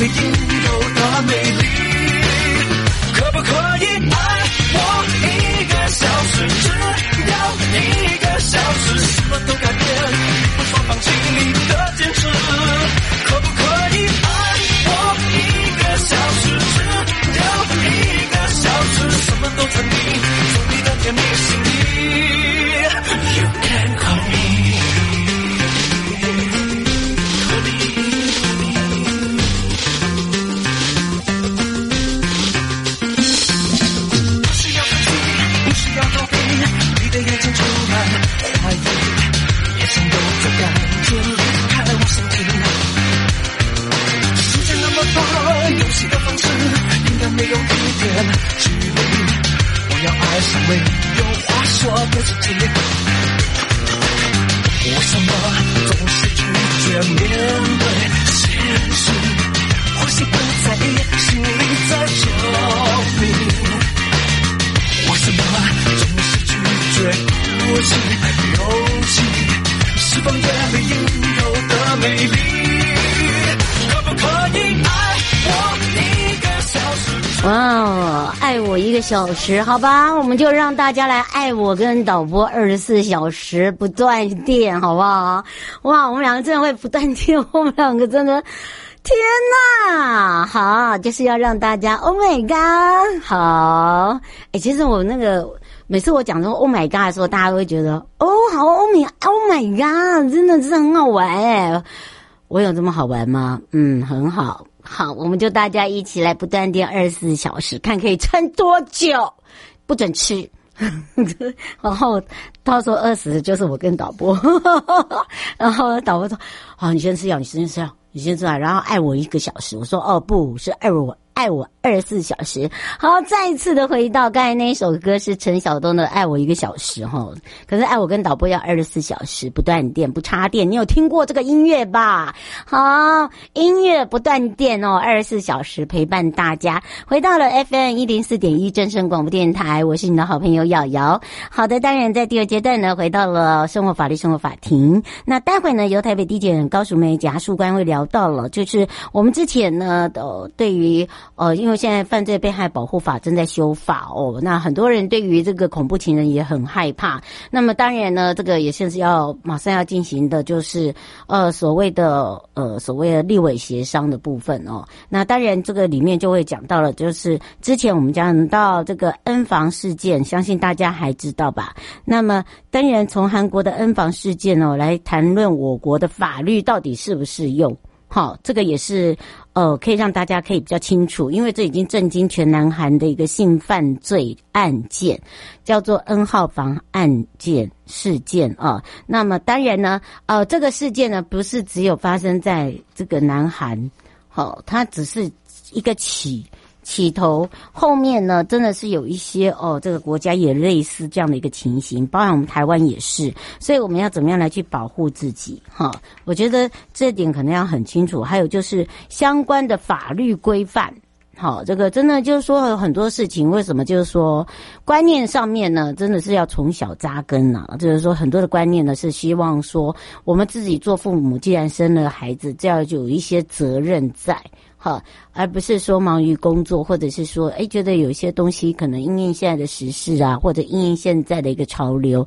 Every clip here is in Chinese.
应有的美丽，可不可以爱我一个小时？只要一个小时，什么都改变，不说放弃你的坚持。可不可以爱我一个小时？只要一个小时，什么都证明，做你的甜蜜。距离不要爱上没有话说的自己为什么总是拒绝面对现实或许不在意心里在说明为什么总是拒绝我情游戏释放眼泪应有的美丽？哇、哦，爱我一个小时，好吧，我们就让大家来爱我跟导播二十四小时不断电，好不好？哇，我们两个真的会不断电，我们两个真的，天哪！好，就是要让大家，Oh my God！好，哎，其实我那个每次我讲说 Oh my God 的时候，大家都会觉得哦，好，Oh my，Oh my God，真的真的很好玩哎！我有这么好玩吗？嗯，很好。好，我们就大家一起来不断电二十四小时，看可以撑多久，不准吃。然后到时候饿死就是我跟导播。然后导播说：“好，你先吃药，你先吃药，你先吃药，然后爱我一个小时。”我说：“哦，不是爱我。”爱我二十四小时，好，再一次的回到刚才那一首歌是陈晓东的《爱我一个小时》哈，可是爱我跟导播要二十四小时不断电不插电，你有听过这个音乐吧？好，音乐不断电哦，二十四小时陪伴大家。回到了 FM 一零四点一正声广播电台，我是你的好朋友瑶瑶。好的，当然在第二阶段呢，回到了生活法律生活法庭。那待会呢，由台北地检高淑梅检察官会聊到了，就是我们之前呢，都对于呃，因为现在犯罪被害保护法正在修法哦，那很多人对于这个恐怖情人也很害怕。那么当然呢，这个也现在是要马上要进行的，就是呃所谓的呃所谓的立委协商的部分哦。那当然这个里面就会讲到了，就是之前我们讲到这个 N 房事件，相信大家还知道吧？那么当然从韩国的 N 房事件哦来谈论我国的法律到底适不适用。好，这个也是呃，可以让大家可以比较清楚，因为这已经震惊全南韩的一个性犯罪案件，叫做 N 号房案件事件啊。那么当然呢，呃，这个事件呢，不是只有发生在这个南韩，好，它只是一个起。起头后面呢，真的是有一些哦，这个国家也类似这样的一个情形，包含我们台湾也是，所以我们要怎么样来去保护自己？哈，我觉得这点可能要很清楚。还有就是相关的法律规范，好，这个真的就是说很多事情，为什么就是说观念上面呢，真的是要从小扎根啊，就是说很多的观念呢是希望说我们自己做父母，既然生了孩子，就要有一些责任在。好，而不是说忙于工作，或者是说，哎，觉得有些东西可能因应现在的时事啊，或者因应现在的一个潮流，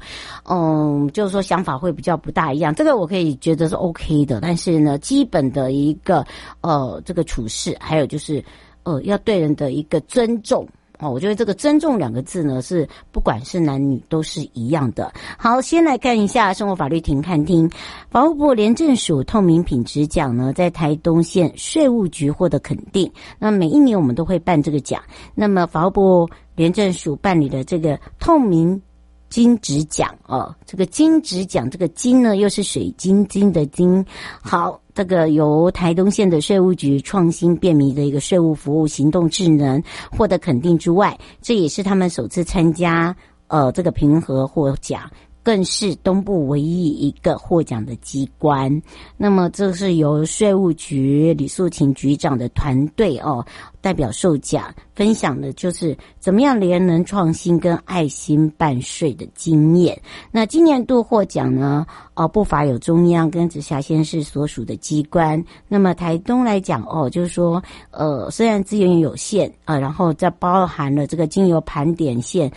嗯，就是说想法会比较不大一样。这个我可以觉得是 OK 的，但是呢，基本的一个呃这个处事，还有就是呃要对人的一个尊重。哦，我觉得这个“尊重”两个字呢，是不管是男女都是一样的。好，先来看一下生活法律停看听，法务部廉政署透明品质奖呢，在台东县税务局获得肯定。那每一年我们都会办这个奖。那么法务部廉政署办理的这个透明金质奖哦，这个金质奖，这个金呢又是水晶晶的金。好。这个由台东县的税务局创新便民的一个税务服务行动智能获得肯定之外，这也是他们首次参加呃这个评核获奖。更是东部唯一一个获奖的机关。那么，这是由税务局李素琴局长的团队哦代表受奖，分享的就是怎么样廉能创新跟爱心办税的经验。那今年度获奖呢？哦，不乏有中央跟直辖先市所属的机关。那么台东来讲哦，就是说，呃，虽然资源有限啊，然后再包含了这个经由盘点线。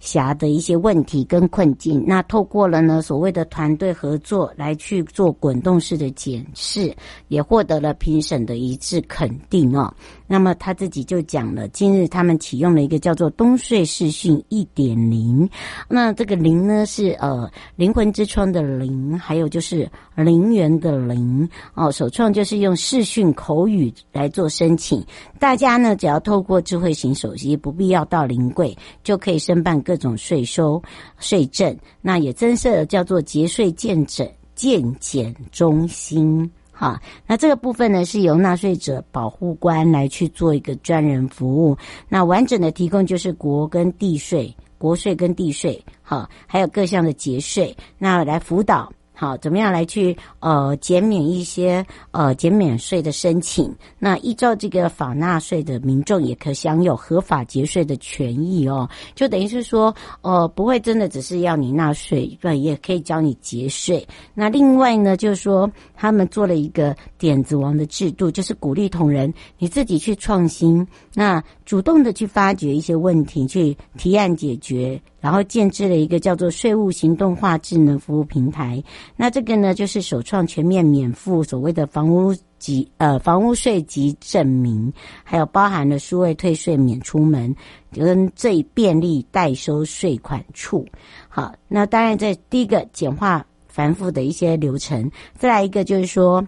辖的一些问题跟困境，那透过了呢所谓的团队合作来去做滚动式的检视，也获得了评审的一致肯定啊。那么他自己就讲了，今日他们启用了一个叫做东税视讯一点零，那这个零呢是呃灵魂之窗的灵，还有就是灵源的灵哦。首创就是用视讯口语来做申请，大家呢只要透过智慧型手机，不必要到临柜就可以申办。各种税收、税证，那也增设了叫做节税健诊健检中心，好，那这个部分呢是由纳税者保护官来去做一个专人服务，那完整的提供就是国跟地税、国税跟地税，哈，还有各项的节税，那来辅导。好，怎么样来去呃减免一些呃减免税的申请？那依照这个法纳税的民众也可享有合法节税的权益哦。就等于是说，呃，不会真的只是要你纳税，对，也可以教你节税。那另外呢，就是说他们做了一个点子王的制度，就是鼓励同仁你自己去创新，那主动的去发掘一些问题，去提案解决。然后建置了一个叫做税务行动化智能服务平台，那这个呢就是首创全面免付所谓的房屋及呃房屋税籍证明，还有包含了数位退税免出门跟最便利代收税款处。好，那当然在第一个简化繁复的一些流程，再来一个就是说。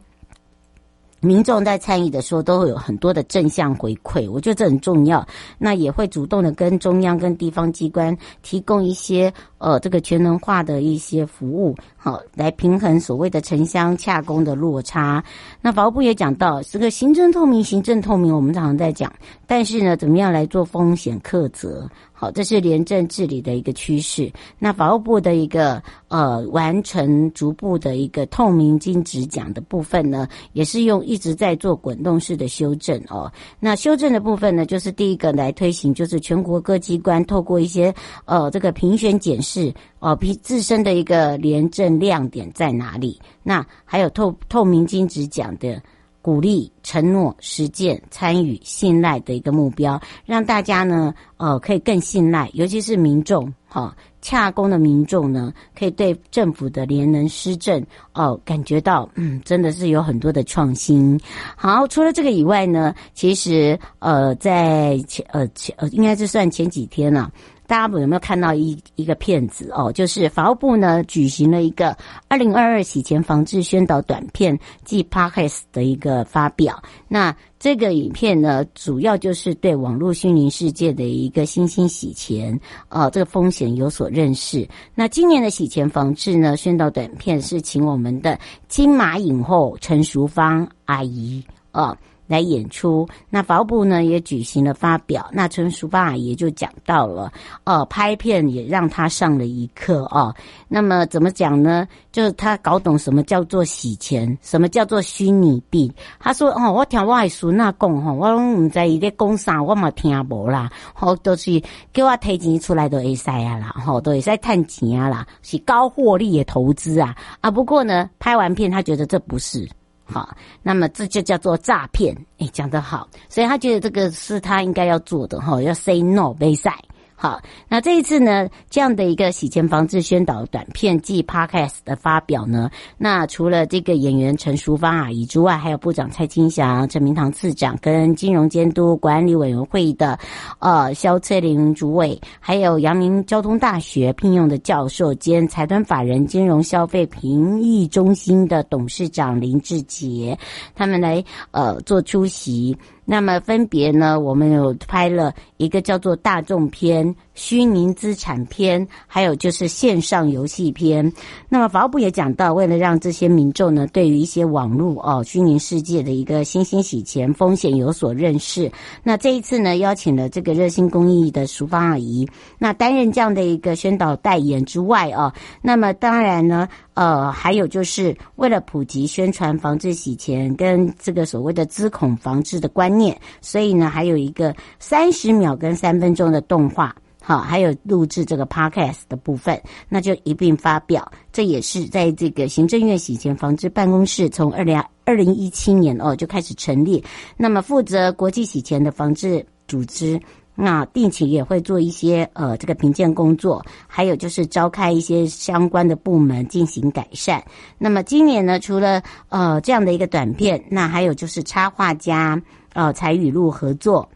民众在参与的时候都会有很多的正向回馈，我觉得这很重要。那也会主动的跟中央跟地方机关提供一些呃这个全能化的一些服务，好来平衡所谓的城乡洽公的落差。那法务部也讲到这个行政透明，行政透明我们常常在讲，但是呢，怎么样来做风险克责？好，这是廉政治理的一个趋势。那法务部的一个呃完成逐步的一个透明金质奖的部分呢，也是用一直在做滚动式的修正哦。那修正的部分呢，就是第一个来推行，就是全国各机关透过一些呃这个评选检视是哦，比自身的一个廉政亮点在哪里？那还有透透明金指奖的。鼓励、承诺、实践、参与、信赖的一个目标，让大家呢，呃，可以更信赖，尤其是民众，哈、哦，洽公的民众呢，可以对政府的廉能施政，哦、感觉到，嗯，真的是有很多的创新。好，除了这个以外呢，其实，呃，在前，呃，前，呃，应该是算前几天了、大家有没有看到一一个片子哦？就是法务部呢举行了一个二零二二洗钱防治宣导短片暨 Podcast 的一个发表。那这个影片呢，主要就是对网络虚拟世界的一个新兴洗钱，哦，这个风险有所认识。那今年的洗钱防治呢，宣导短片是请我们的金马影后陈淑芳阿姨啊。来演出，那法务部呢也举行了发表，那陈淑爸也就讲到了，哦，拍片也让他上了一课哦。那么怎么讲呢？就是他搞懂什么叫做洗钱，什么叫做虚拟币。他说：“哦，我听我的孙那讲吼，我拢唔知伊在讲啥，我嘛听无啦。吼，都是叫我提钱出来都会使啊啦，吼，都会使赚钱啊啦，是高获利的投资啊。啊，不过呢，拍完片他觉得这不是。”好，那么这就叫做诈骗，哎，讲得好，所以他觉得这个是他应该要做的哈，要 say no，没赛。好，那这一次呢，这样的一个洗钱防治宣导短片暨 Podcast 的发表呢，那除了这个演员陈淑芳阿姨之外，还有部长蔡清祥、陈明堂次长跟金融监督管理委员会的呃萧翠玲主委，还有阳明交通大学聘用的教授兼财团法人金融消费评议中心的董事长林志杰，他们来呃做出席。那么分别呢，我们有拍了一个叫做大众篇、虚拟资产篇，还有就是线上游戏篇。那么法务部也讲到，为了让这些民众呢，对于一些网络哦虚拟世界的一个新兴洗钱风险有所认识，那这一次呢，邀请了这个热心公益的淑芳阿姨，那担任这样的一个宣导代言之外哦，那么当然呢。呃，还有就是为了普及宣传、防治洗钱跟这个所谓的资恐防治的观念，所以呢，还有一个三十秒跟三分钟的动画，好，还有录制这个 podcast 的部分，那就一并发表。这也是在这个行政院洗钱防治办公室从二零二零一七年哦就开始成立，那么负责国际洗钱的防治组织。那定期也会做一些呃这个评鉴工作，还有就是召开一些相关的部门进行改善。那么今年呢，除了呃这样的一个短片，那还有就是插画家呃才与路合作。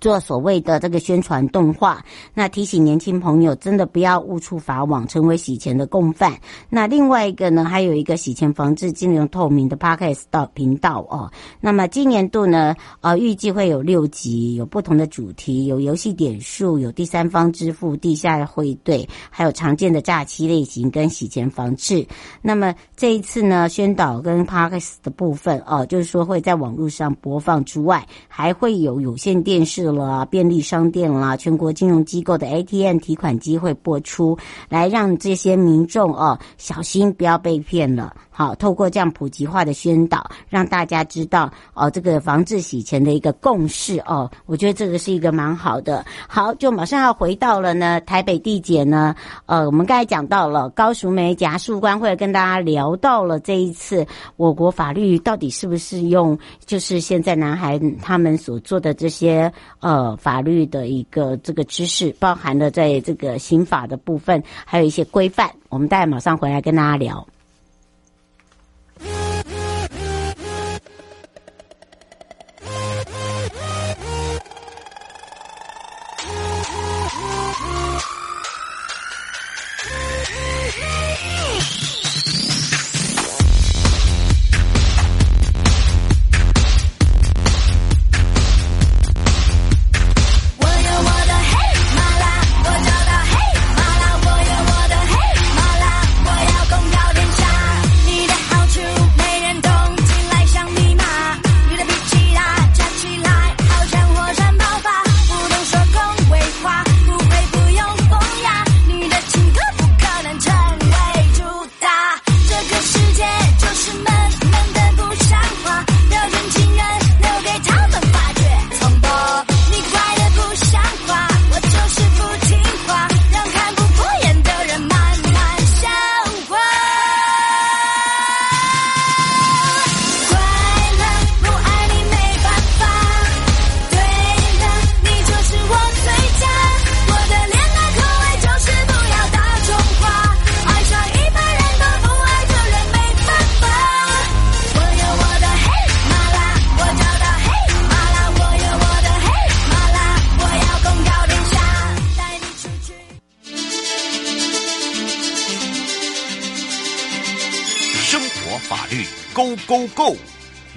做所谓的这个宣传动画，那提醒年轻朋友真的不要误触法网，成为洗钱的共犯。那另外一个呢，还有一个洗钱防治、金融透明的 Podcast 频道哦。那么今年度呢，呃，预计会有六集，有不同的主题，有游戏点数，有第三方支付、地下汇兑，还有常见的诈欺类型跟洗钱防治。那么这一次呢，宣导跟 Podcast 的部分哦，就是说会在网络上播放之外，还会有有线电视。了便利商店啦，全国金融机构的 ATM 提款机会播出，来让这些民众哦小心不要被骗了。好，透过这样普及化的宣导，让大家知道哦这个防治洗钱的一个共识哦，我觉得这个是一个蛮好的。好，就马上要回到了呢台北地检呢，呃，我们刚才讲到了高淑梅贾树官会跟大家聊到了这一次我国法律到底是不是用，就是现在南韩他们所做的这些。呃，法律的一个这个知识，包含了在这个刑法的部分，还有一些规范。我们待会马上回来跟大家聊。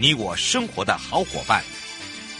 你我生活的好伙伴，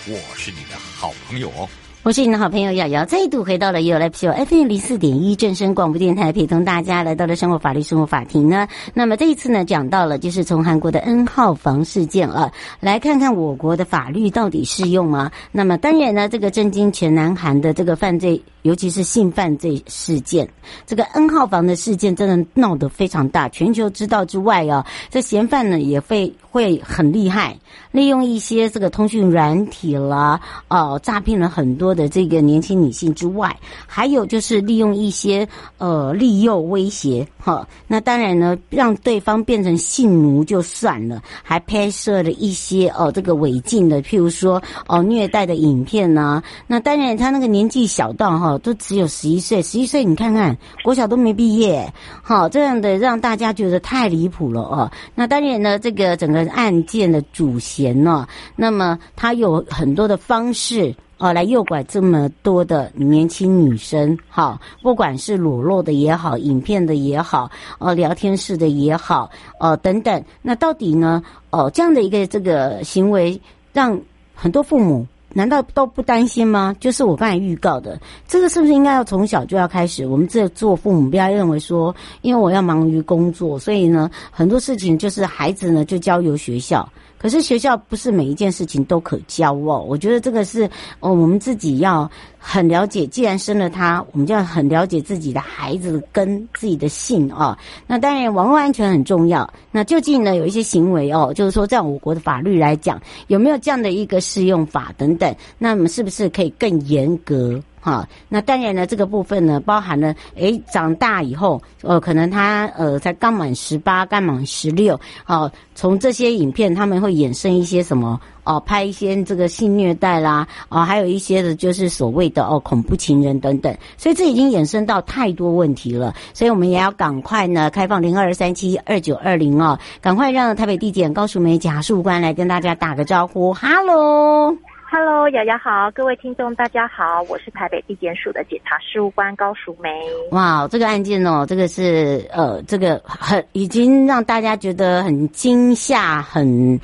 我是你的好朋友哦。我是你的好朋友瑶瑶，再度回到了 You Live Show FM 零四点一正声广播电台，陪同大家来到了生活法律生活法庭呢。那么这一次呢，讲到了就是从韩国的 N 号房事件啊，来看看我国的法律到底适用吗？那么当然呢，这个震惊全南韩的这个犯罪。尤其是性犯罪事件，这个 N 号房的事件真的闹得非常大，全球知道之外啊，这嫌犯呢也会会很厉害，利用一些这个通讯软体啦，哦、诈骗了很多的这个年轻女性之外，还有就是利用一些呃利诱威胁，哈，那当然呢，让对方变成性奴就算了，还拍摄了一些哦、这个违禁的，譬如说哦、虐待的影片呐、那当然他那个年纪小到哈。都只有十一岁，十一岁你看看，国小都没毕业，好，这样的让大家觉得太离谱了哦。那当然呢，这个整个案件的主嫌呢，那么他有很多的方式哦，来诱拐这么多的年轻女生，好，不管是裸露的也好，影片的也好，哦，聊天室的也好，哦，等等，那到底呢，哦，这样的一个这个行为，让很多父母。难道都不担心吗？就是我刚才预告的，这个是不是应该要从小就要开始？我们这做父母不要认为说，因为我要忙于工作，所以呢，很多事情就是孩子呢就交由学校。可是学校不是每一件事情都可教哦，我觉得这个是哦，我们自己要很了解。既然生了他，我们就要很了解自己的孩子跟自己的性哦。那当然，网络安全很重要。那究竟呢，有一些行为哦，就是说，在我国的法律来讲，有没有这样的一个适用法等等？那么是不是可以更严格？哈，那当然呢，这个部分呢，包含了，诶，长大以后，呃，可能他呃才刚满十八，刚满十六，哦，从这些影片他们会衍生一些什么？哦，拍一些这个性虐待啦，哦，还有一些的就是所谓的哦恐怖情人等等，所以这已经衍生到太多问题了，所以我们也要赶快呢开放零二三七二九二零哦，赶快让台北地检高淑梅检察官来跟大家打个招呼，哈喽。Hello，瑶瑶好，各位听众大家好，我是台北地检署的检察事务官高淑梅。哇，这个案件哦，这个是呃，这个很已经让大家觉得很惊吓，很。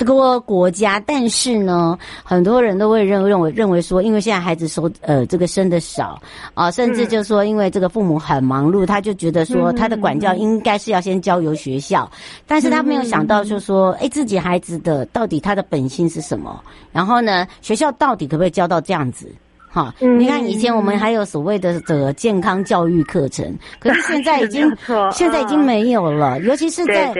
这个国家，但是呢，很多人都会认认为认为说，因为现在孩子收呃这个生的少啊，甚至就说因为这个父母很忙碌，他就觉得说他的管教应该是要先交由学校，但是他没有想到就是说，哎，自己孩子的到底他的本性是什么？然后呢，学校到底可不可以教到这样子？哈，你看以前我们还有所谓的这个健康教育课程，可是现在已经 现在已经没有了，尤其是在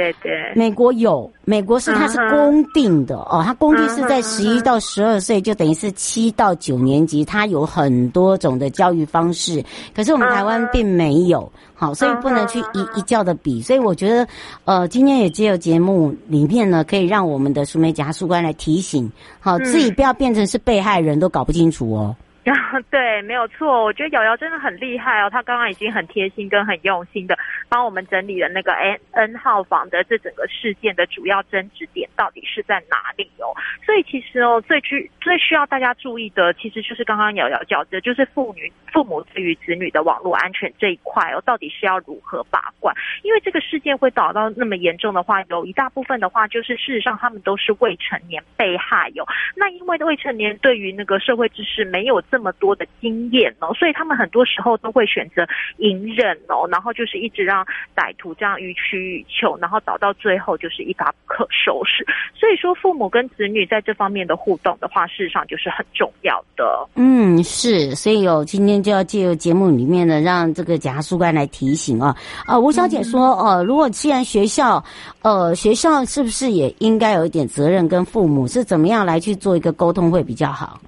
美国有，美国是它是公定的哦，它公定是在十一到十二岁，就等于是七到九年级，它有很多种的教育方式，可是我们台湾并没有，好，所以不能去一一教的比，所以我觉得，呃，今天也借由节目里面呢，可以让我们的淑梅检察官来提醒，好，自己不要变成是被害人，都搞不清楚哦。然 后对，没有错。我觉得瑶瑶真的很厉害哦，她刚刚已经很贴心跟很用心的帮我们整理了那个 N N 号房的这整个事件的主要争执点到底是在哪里哦。所以其实哦，最需最需要大家注意的，其实就是刚刚瑶瑶讲的，就是父女父母对于子女的网络安全这一块哦，到底是要如何把关？因为这个事件会导到那么严重的话，有一大部分的话，就是事实上他们都是未成年被害哟。那因为未成年对于那个社会知识没有这么多的经验哦，所以他们很多时候都会选择隐忍哦，然后就是一直让歹徒这样予取予求，然后导到最后就是一发不可收拾。所以说，父母跟子女在这方面的互动的话，事实上就是很重要的。嗯，是，所以有今天就要借由节目里面呢，让这个检察官来提醒啊啊，吴小姐说，呃、嗯，如果既然学校，呃，学校是不是也应该有一点责任，跟父母是怎么样来去做一个沟通会比较好？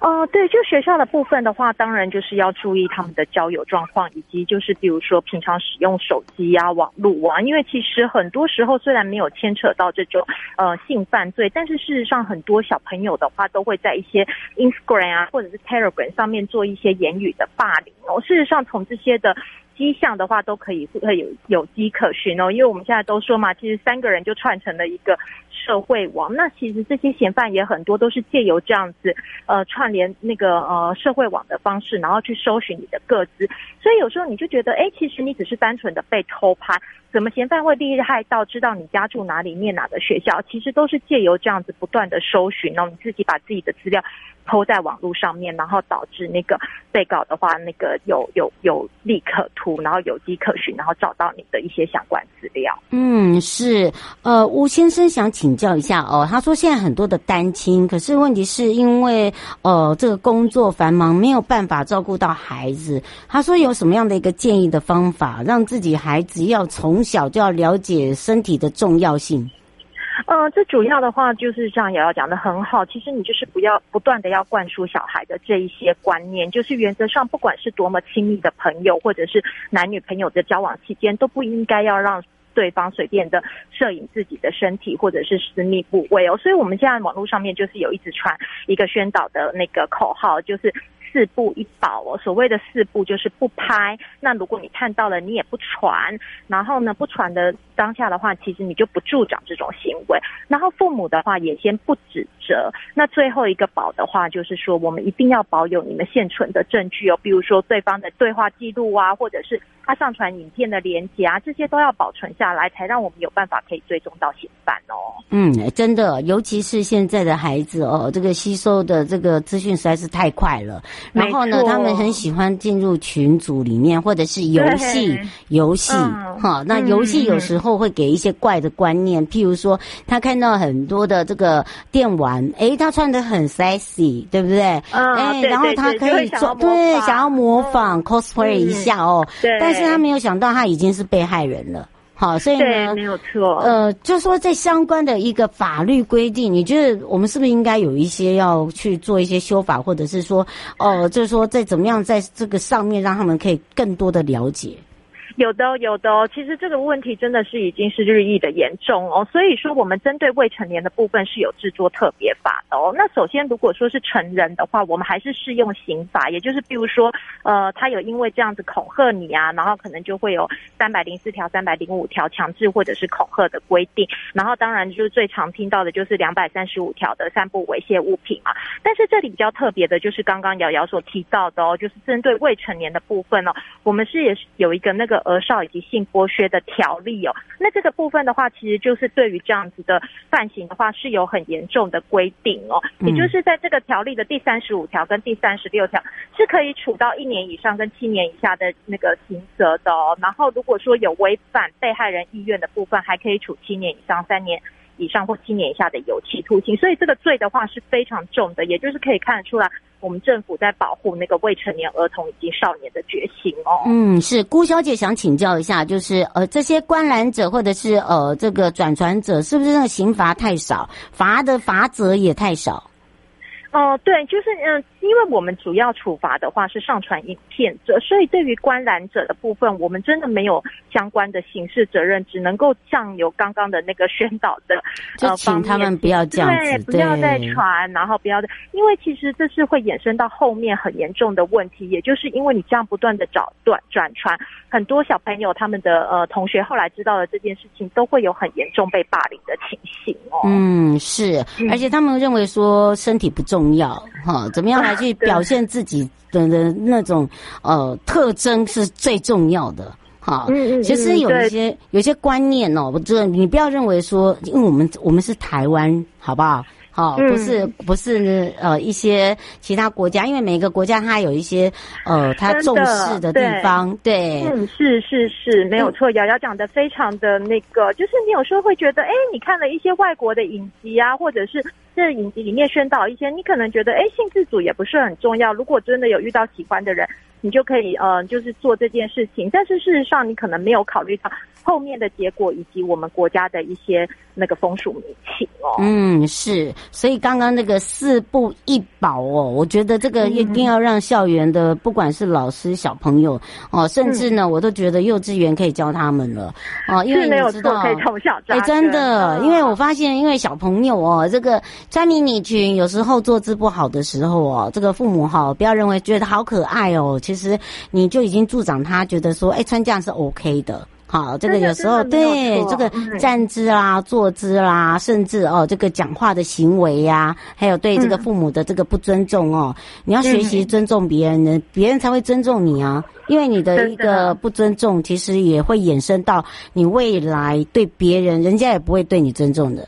哦、对，就学校的部分的话，当然就是要注意他们的交友状况，以及就是比如说平常使用手机啊、网络啊，因为其实很多时候虽然没有牵扯到这种呃性犯罪，但是事实上很多小朋友的话都会在一些 Instagram 啊或者是 Telegram 上面做一些言语的霸凌哦。事实上从这些的。迹象的话都可以会有有迹可循哦，因为我们现在都说嘛，其实三个人就串成了一个社会网。那其实这些嫌犯也很多都是借由这样子呃串联那个呃社会网的方式，然后去搜寻你的个资。所以有时候你就觉得，哎，其实你只是单纯的被偷拍，怎么嫌犯会厉害到知道你家住哪里、念哪个学校？其实都是借由这样子不断的搜寻，然后你自己把自己的资料。抛在网络上面，然后导致那个被告的话，那个有有有利可图，然后有迹可循，然后找到你的一些相关资料。嗯，是。呃，吴先生想请教一下哦，他说现在很多的单亲，可是问题是因为呃这个工作繁忙，没有办法照顾到孩子。他说有什么样的一个建议的方法，让自己孩子要从从小就要了解身体的重要性？呃，这主要的话就是像瑶瑶讲的很好，其实你就是不要不断的要灌输小孩的这一些观念，就是原则上不管是多么亲密的朋友，或者是男女朋友的交往期间，都不应该要让对方随便的摄影自己的身体或者是私密部位哦。所以我们现在网络上面就是有一直传一个宣导的那个口号，就是。四不一保哦，所谓的四不就是不拍。那如果你看到了，你也不传。然后呢，不传的当下的话，其实你就不助长这种行为。然后父母的话也先不指责。那最后一个保的话，就是说我们一定要保有你们现存的证据哦，比如说对方的对话记录啊，或者是他上传影片的连结啊，这些都要保存下来，才让我们有办法可以追踪到嫌犯哦。嗯，真的，尤其是现在的孩子哦，这个吸收的这个资讯实在是太快了。然后呢，他们很喜欢进入群组里面，或者是游戏游戏哈。那游戏有时候会给一些怪的观念，嗯、譬如说他看到很多的这个电玩，诶，他穿的很 sexy，对不对？嗯，哎，然后他可以做，对，想要模仿、嗯、cosplay 一下哦。对，但是他没有想到他已经是被害人了。好，所以呢，没有错。呃，就说在相关的一个法律规定，你觉得我们是不是应该有一些要去做一些修法，或者是说，哦、呃，就是说在怎么样在这个上面让他们可以更多的了解？有的，有的哦。其实这个问题真的是已经是日益的严重哦。所以说，我们针对未成年的部分是有制作特别法的哦。那首先，如果说是成人的话，我们还是适用刑法，也就是比如说，呃，他有因为这样子恐吓你啊，然后可能就会有三百零四条、三百零五条强制或者是恐吓的规定。然后，当然就是最常听到的就是两百三十五条的散布猥亵物品嘛。但是这里比较特别的就是刚刚瑶瑶所提到的哦，就是针对未成年的部分哦，我们是也是有一个那个。儿少以及性剥削的条例哦，那这个部分的话，其实就是对于这样子的犯行的话，是有很严重的规定哦。也就是在这个条例的第三十五条跟第三十六条，是可以处到一年以上跟七年以下的那个刑责的哦。然后如果说有违反被害人意愿的部分，还可以处七年以上三年以上或七年以下的有期徒刑。所以这个罪的话是非常重的，也就是可以看得出来。我们政府在保护那个未成年儿童以及少年的决心哦。嗯，是顾小姐想请教一下，就是呃，这些观览者或者是呃这个转传者，是不是那个刑罚太少，罚的罚则也太少？哦、呃，对，就是嗯、呃，因为我们主要处罚的话是上传影片者，所以对于观览者的部分，我们真的没有相关的刑事责任，只能够像有刚刚的那个宣导的，就请他们不要这样子，对，不要再传，然后不要再，因为其实这是会衍生到后面很严重的问题，也就是因为你这样不断的找断转传，很多小朋友他们的呃同学后来知道了这件事情，都会有很严重被霸凌的情嗯，是，而且他们认为说身体不重。要哈，怎么样来去表现自己的的那种呃特征是最重要的哈。其实有一些有一些观念哦，我你不要认为说，因为我们我们是台湾，好不好？哦，不是不是呃一些其他国家，因为每个国家它有一些呃它重视的地方，对，是是是，没有错。瑶瑶讲的非常的那个，就是你有时候会觉得，哎，你看了一些外国的影集啊，或者是这影集里面宣导一些，你可能觉得，哎，性自主也不是很重要。如果真的有遇到喜欢的人，你就可以呃，就是做这件事情。但是事实上，你可能没有考虑到后面的结果以及我们国家的一些那个风俗民情哦。嗯，是。所以刚刚那个四不一保哦，我觉得这个一定要让校园的，不管是老师、小朋友哦，甚至呢，我都觉得幼稚园可以教他们了哦，因为你知道，可以从小教。哎，真的，因为我发现，因为小朋友哦，这个穿迷你裙有时候坐姿不好的时候哦，这个父母哈不要认为觉得好可爱哦，其实你就已经助长他觉得说，哎，穿这样是 OK 的。好，这个有时候对这个站姿啦、坐姿啦，甚至哦这个讲话的行为呀、啊，还有对这个父母的这个不尊重哦，嗯、你要学习尊重别人呢，别人才会尊重你啊。因为你的一个不尊重，其实也会衍生到你未来对别人，人家也不会对你尊重的。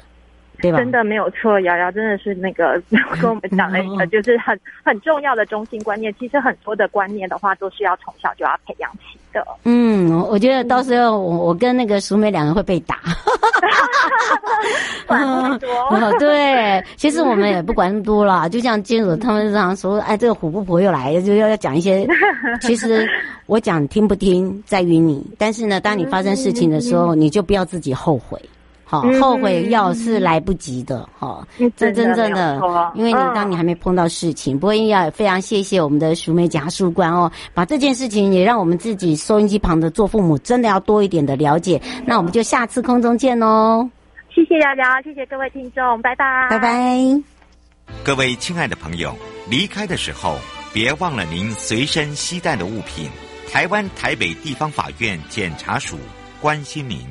对吧？真的没有错，瑶瑶真的是那个 跟我们讲了一个，就是很很重要的中心观念。其实很多的观念的话，都是要从小就要培养起的。嗯，我觉得到时候我我跟那个淑美两个会被打。嗯。对，其实我们也不管那么多啦。就像金主他们常说，哎，这个虎姑婆又来了，就要要讲一些。其实我讲听不听在于你，但是呢，当你发生事情的时候，你就不要自己后悔。好，后悔药是来不及的，哈、嗯，这真正的，因为你当你还没碰到事情，嗯、不过要非常谢谢我们的淑美检察官哦，把这件事情也让我们自己收音机旁的做父母真的要多一点的了解，那我们就下次空中见哦，谢谢瑶瑶，谢谢各位听众，拜拜，拜拜，各位亲爱的朋友，离开的时候别忘了您随身携带的物品，台湾台北地方法院检察署关心您。